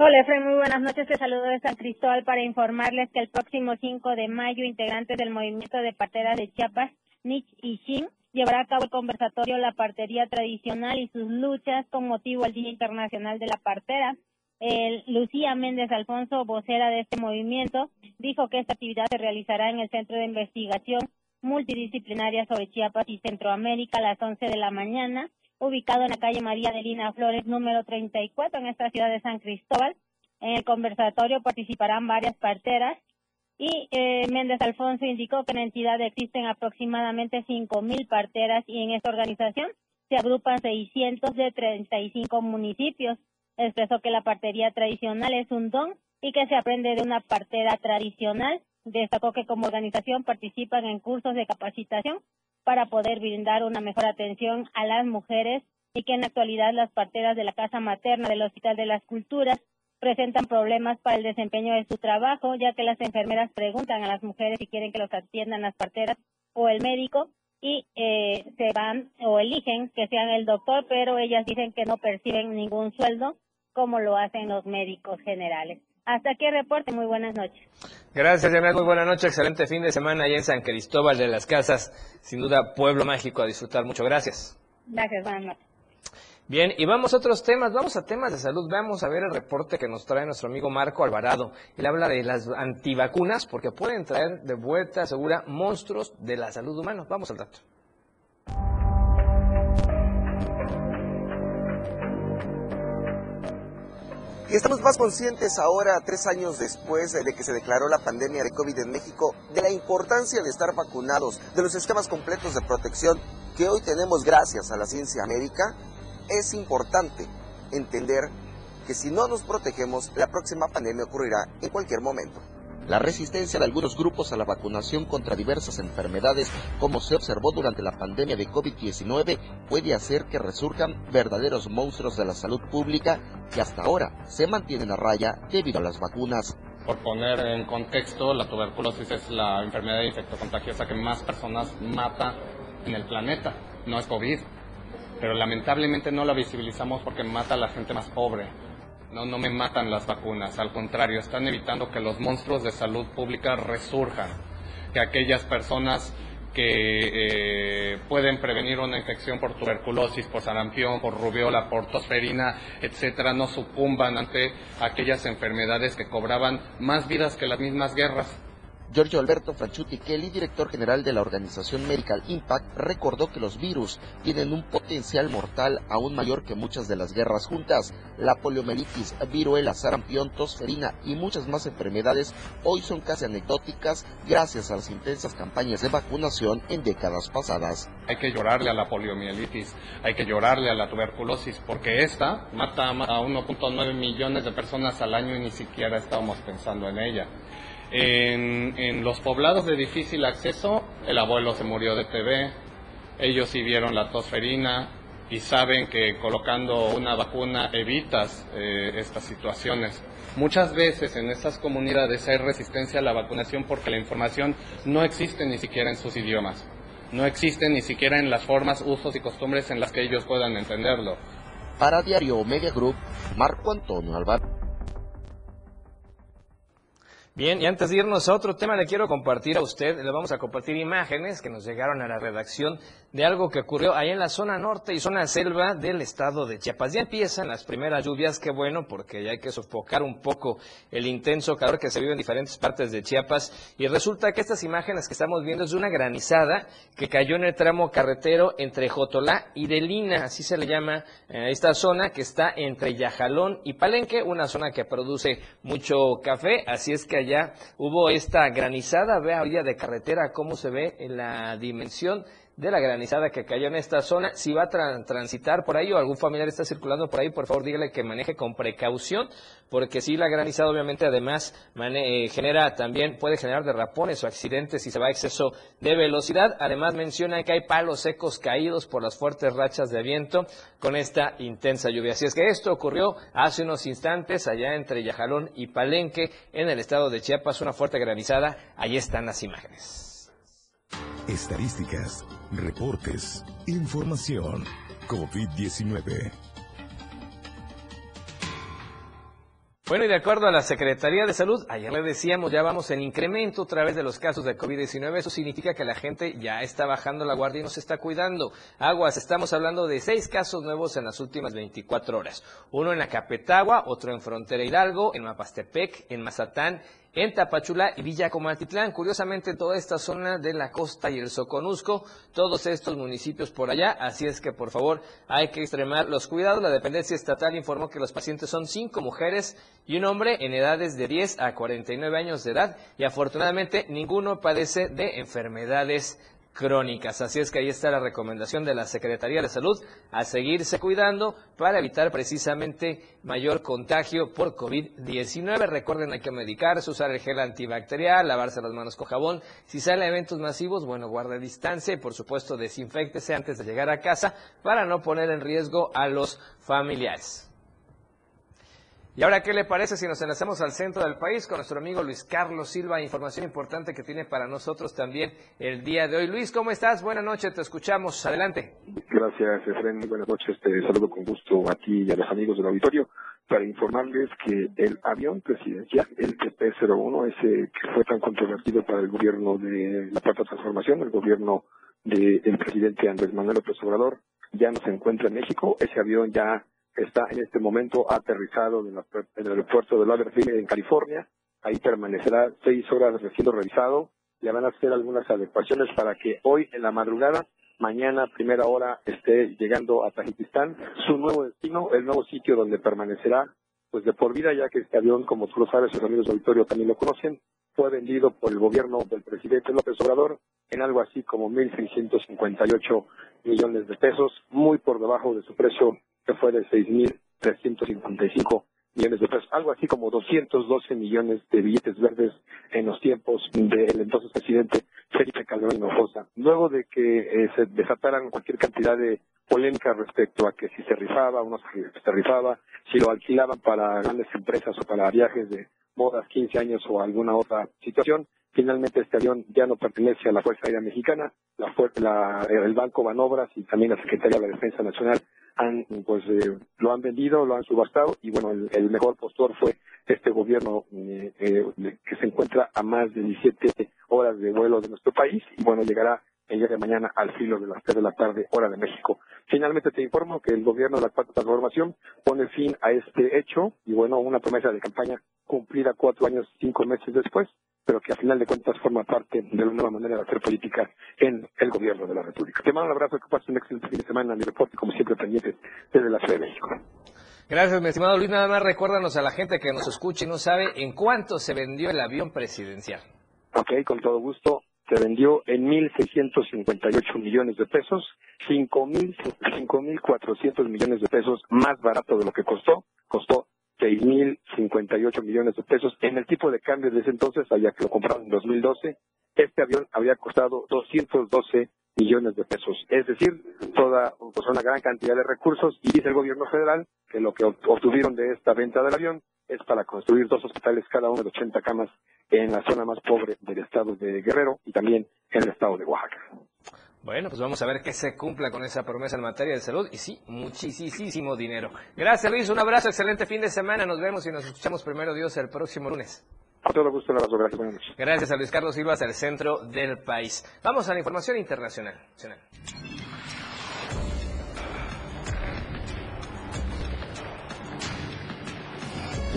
Hola, Efraín, muy buenas noches. Te saludo de San Cristóbal para informarles que el próximo 5 de mayo, integrantes del movimiento de parteras de Chiapas, Nich y Shin, llevará a cabo el conversatorio La Partería Tradicional y sus luchas con motivo al Día Internacional de la Partera. El Lucía Méndez Alfonso, vocera de este movimiento, dijo que esta actividad se realizará en el Centro de Investigación Multidisciplinaria sobre Chiapas y Centroamérica a las 11 de la mañana ubicado en la calle María de Lina Flores, número 34, en esta ciudad de San Cristóbal. En el conversatorio participarán varias parteras y eh, Méndez Alfonso indicó que en la entidad existen aproximadamente 5.000 parteras y en esta organización se agrupan 600 de 35 municipios. Expresó que la partería tradicional es un don y que se aprende de una partera tradicional. Destacó que como organización participan en cursos de capacitación para poder brindar una mejor atención a las mujeres y que en la actualidad las parteras de la casa materna del Hospital de las Culturas presentan problemas para el desempeño de su trabajo, ya que las enfermeras preguntan a las mujeres si quieren que los atiendan las parteras o el médico y eh, se van o eligen que sean el doctor, pero ellas dicen que no perciben ningún sueldo como lo hacen los médicos generales. Hasta aquí reporte. Muy buenas noches. Gracias, Janet. Muy buena noche. Excelente fin de semana allá en San Cristóbal de las Casas. Sin duda, pueblo mágico a disfrutar mucho. Gracias. Gracias, buenas noches. Bien, y vamos a otros temas, vamos a temas de salud. Vamos a ver el reporte que nos trae nuestro amigo Marco Alvarado. Él habla de las antivacunas porque pueden traer de vuelta, segura, monstruos de la salud humana. Vamos al dato. Y estamos más conscientes ahora, tres años después de que se declaró la pandemia de COVID en México, de la importancia de estar vacunados, de los esquemas completos de protección que hoy tenemos gracias a la ciencia médica. Es importante entender que si no nos protegemos, la próxima pandemia ocurrirá en cualquier momento. La resistencia de algunos grupos a la vacunación contra diversas enfermedades, como se observó durante la pandemia de COVID-19, puede hacer que resurjan verdaderos monstruos de la salud pública que hasta ahora se mantienen a raya debido a las vacunas. Por poner en contexto, la tuberculosis es la enfermedad infectocontagiosa que más personas mata en el planeta, no es COVID. Pero lamentablemente no la visibilizamos porque mata a la gente más pobre, no, no me matan las vacunas, al contrario, están evitando que los monstruos de salud pública resurjan, que aquellas personas que eh, pueden prevenir una infección por tuberculosis, por sarampión, por rubiola, por tosferina, etcétera, no sucumban ante aquellas enfermedades que cobraban más vidas que las mismas guerras. Giorgio Alberto Franchuti Kelly, director general de la organización Medical Impact, recordó que los virus tienen un potencial mortal aún mayor que muchas de las guerras juntas. La poliomielitis, viruela, sarampión, tosferina y muchas más enfermedades hoy son casi anecdóticas gracias a las intensas campañas de vacunación en décadas pasadas. Hay que llorarle a la poliomielitis, hay que llorarle a la tuberculosis, porque esta mata a 1.9 millones de personas al año y ni siquiera estamos pensando en ella. En, los poblados de difícil acceso, el abuelo se murió de TB, ellos sí la tosferina y saben que colocando una vacuna evitas eh, estas situaciones. Muchas veces en estas comunidades hay resistencia a la vacunación porque la información no existe ni siquiera en sus idiomas, no existe ni siquiera en las formas, usos y costumbres en las que ellos puedan entenderlo. Para Diario Omega Group, Marco Antonio Alvar. Bien, y antes de irnos a otro tema, le quiero compartir a usted, le vamos a compartir imágenes que nos llegaron a la redacción de algo que ocurrió ahí en la zona norte y zona selva del estado de Chiapas. Ya empiezan las primeras lluvias, qué bueno, porque ya hay que sofocar un poco el intenso calor que se vive en diferentes partes de Chiapas. Y resulta que estas imágenes que estamos viendo es de una granizada que cayó en el tramo carretero entre Jotolá y Delina, así se le llama eh, esta zona que está entre Yajalón y Palenque, una zona que produce mucho café, así es que ya hubo esta granizada, ve día de carretera cómo se ve en la dimensión de la granizada que cayó en esta zona. Si va a transitar por ahí o algún familiar está circulando por ahí, por favor dígale que maneje con precaución, porque si la granizada obviamente además eh, genera también, puede generar derrapones o accidentes si se va a exceso de velocidad. Además menciona que hay palos secos caídos por las fuertes rachas de viento con esta intensa lluvia. Así es que esto ocurrió hace unos instantes allá entre Yajalón y Palenque en el estado de Chiapas, una fuerte granizada. Ahí están las imágenes. Estadísticas, reportes, información. COVID-19. Bueno, y de acuerdo a la Secretaría de Salud, ayer le decíamos, ya vamos en incremento otra vez de los casos de COVID-19. Eso significa que la gente ya está bajando la guardia y nos está cuidando. Aguas, estamos hablando de seis casos nuevos en las últimas 24 horas. Uno en Acapetagua, otro en Frontera Hidalgo, en Mapastepec, en Mazatán en Tapachula y Villa Comaltitlán. Curiosamente, toda esta zona de la costa y el Soconusco, todos estos municipios por allá. Así es que, por favor, hay que extremar los cuidados. La dependencia estatal informó que los pacientes son cinco mujeres y un hombre en edades de 10 a 49 años de edad y afortunadamente ninguno padece de enfermedades crónicas. Así es que ahí está la recomendación de la Secretaría de Salud a seguirse cuidando para evitar precisamente mayor contagio por COVID-19. Recuerden, hay que medicarse, usar el gel antibacterial, lavarse las manos con jabón. Si sale a eventos masivos, bueno, guarde distancia y por supuesto desinfectese antes de llegar a casa para no poner en riesgo a los familiares. Y ahora, ¿qué le parece si nos enlazamos al centro del país con nuestro amigo Luis Carlos Silva? Información importante que tiene para nosotros también el día de hoy. Luis, ¿cómo estás? Buenas noches, te escuchamos. Adelante. Gracias, Efren. Buenas noches. Te saludo con gusto a ti y a los amigos del auditorio para informarles que el avión presidencial, el TP-01, ese que fue tan controvertido para el gobierno de la Cuarta Transformación, el gobierno del presidente Andrés Manuel López Obrador, ya no se encuentra en México. Ese avión ya está en este momento aterrizado en, el aeropuerto de Lauderdale en California. Ahí permanecerá seis horas siendo revisado. Le van a hacer algunas adecuaciones para que hoy en la madrugada, mañana primera hora, esté llegando a Tajikistán, su nuevo destino, el nuevo sitio donde permanecerá pues de por vida, ya que este avión, como tú lo sabes, los amigos del auditorio también lo conocen, fue vendido por el gobierno del presidente López Obrador en algo así como 1.658 millones de pesos, muy por debajo de su precio que fue de 6.355 millones de pesos, algo así como 212 millones de billetes verdes en los tiempos del entonces presidente Felipe Calderón Hinojosa. Luego de que eh, se desataran cualquier cantidad de polémica respecto a que si se rifaba o se, rifaba, si lo alquilaban para grandes empresas o para viajes de bodas, 15 años o alguna otra situación, Finalmente este avión ya no pertenece a la Fuerza Aérea Mexicana, la, la, el Banco Banobras y también la Secretaría de la Defensa Nacional han, pues, eh, lo han vendido, lo han subastado y bueno, el, mejor postor fue este gobierno eh, eh, que se encuentra a más de 17 horas de vuelo de nuestro país y bueno, llegará el día de mañana al filo de las 3 de la tarde, hora de México. Finalmente te informo que el gobierno de la Cuarta Transformación pone fin a este hecho y bueno, una promesa de campaña cumplida cuatro años, cinco meses después, pero que a final de cuentas forma parte de una nueva manera de hacer política en el gobierno de la República. Te mando un abrazo, que pases un excelente fin de semana, mi reporte, como siempre, pendiente desde la Ciudad de México. Gracias, mi estimado Luis. Nada más recuérdanos a la gente que nos escucha y no sabe en cuánto se vendió el avión presidencial. Ok, con todo gusto. Se vendió en 1.658 millones de pesos, 5.400 millones de pesos más barato de lo que costó. Costó 6.058 millones de pesos. En el tipo de cambio de ese entonces, allá que lo compraron en 2012, este avión habría costado 212 millones de pesos. Es decir, toda pues, una gran cantidad de recursos y dice el gobierno federal que lo que obtuvieron de esta venta del avión es para construir dos hospitales cada uno de 80 camas en la zona más pobre del estado de Guerrero y también en el estado de Oaxaca. Bueno, pues vamos a ver que se cumpla con esa promesa en materia de salud. Y sí, muchísimo dinero. Gracias, Luis. Un abrazo, excelente fin de semana. Nos vemos y nos escuchamos primero Dios el próximo lunes. A todo gusto, un abrazo. Gracias, buenas noches. Gracias a Luis Carlos Silva, el centro del país. Vamos a la información internacional.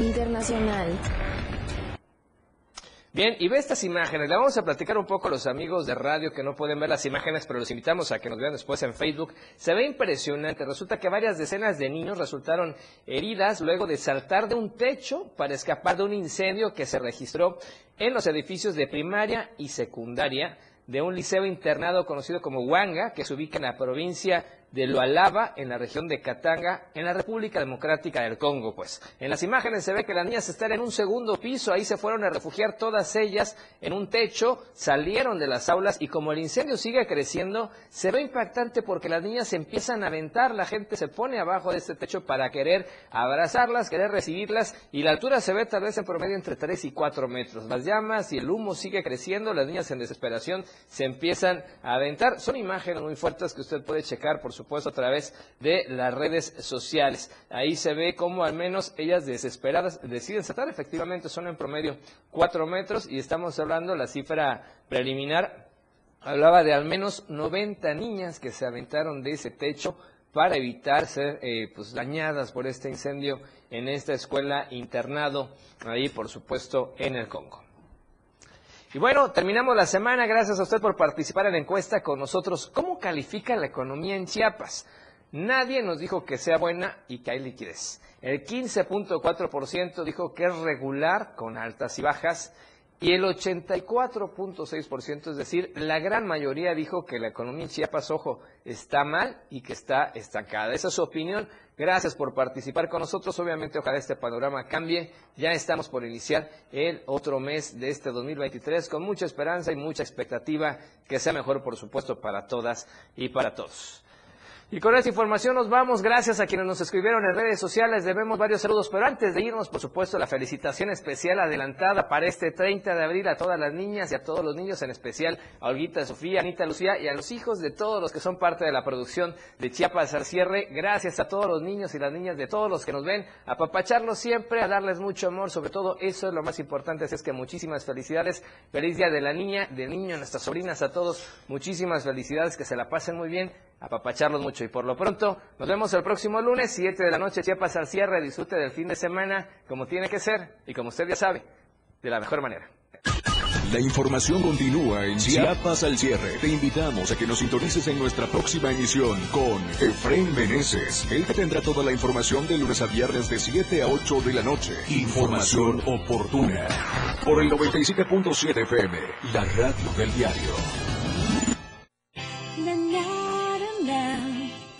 Internacional. Bien, y ve estas imágenes. Le vamos a platicar un poco a los amigos de radio que no pueden ver las imágenes, pero los invitamos a que nos vean después en Facebook. Se ve impresionante. Resulta que varias decenas de niños resultaron heridas luego de saltar de un techo para escapar de un incendio que se registró en los edificios de primaria y secundaria de un liceo internado conocido como Huanga, que se ubica en la provincia de Lualaba, en la región de Katanga, en la República Democrática del Congo, pues. En las imágenes se ve que las niñas están en un segundo piso, ahí se fueron a refugiar todas ellas en un techo, salieron de las aulas y como el incendio sigue creciendo, se ve impactante porque las niñas empiezan a aventar, la gente se pone abajo de este techo para querer abrazarlas, querer recibirlas y la altura se ve tal vez en promedio entre 3 y 4 metros. Las llamas y el humo sigue creciendo, las niñas en desesperación se empiezan a aventar. Son imágenes muy fuertes que usted puede checar por supuesto a través de las redes sociales. Ahí se ve cómo al menos ellas desesperadas deciden saltar. Efectivamente son en promedio cuatro metros y estamos hablando, la cifra preliminar hablaba de al menos 90 niñas que se aventaron de ese techo para evitar ser eh, pues, dañadas por este incendio en esta escuela internado, ahí por supuesto en el Congo. Y bueno, terminamos la semana. Gracias a usted por participar en la encuesta con nosotros. ¿Cómo califica la economía en Chiapas? Nadie nos dijo que sea buena y que hay liquidez. El 15.4% dijo que es regular, con altas y bajas, y el 84.6%, es decir, la gran mayoría dijo que la economía en Chiapas, ojo, está mal y que está estancada. Esa es su opinión. Gracias por participar con nosotros. Obviamente, ojalá este panorama cambie. Ya estamos por iniciar el otro mes de este 2023 con mucha esperanza y mucha expectativa que sea mejor, por supuesto, para todas y para todos. Y con esta información nos vamos. Gracias a quienes nos escribieron en redes sociales. Debemos varios saludos. Pero antes de irnos, por supuesto, la felicitación especial adelantada para este 30 de abril a todas las niñas y a todos los niños, en especial a Olguita, Sofía, Anita, Lucía y a los hijos de todos los que son parte de la producción de Chiapas al cierre. Gracias a todos los niños y las niñas de todos los que nos ven. A papacharlos siempre, a darles mucho amor. Sobre todo, eso es lo más importante. Así es que muchísimas felicidades. Feliz día de la niña, del niño, nuestras sobrinas, a todos. Muchísimas felicidades. Que se la pasen muy bien apapacharlos mucho. Y por lo pronto, nos vemos el próximo lunes, 7 de la noche, Chiapas al cierre. Disfrute del fin de semana como tiene que ser y como usted ya sabe, de la mejor manera. La información continúa en Chiapas al cierre. Te invitamos a que nos sintonices en nuestra próxima emisión con Efraín Meneses. Él te tendrá toda la información de lunes a viernes de 7 a 8 de la noche. Información oportuna. Por el 97.7 FM, la radio del diario.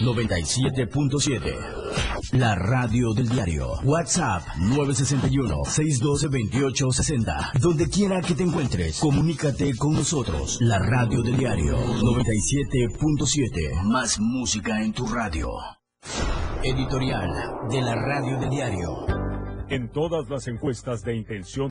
97.7. La radio del diario. WhatsApp 961-612-2860. Donde quiera que te encuentres, comunícate con nosotros. La radio del diario 97.7. Más música en tu radio. Editorial de la radio del diario. En todas las encuestas de intención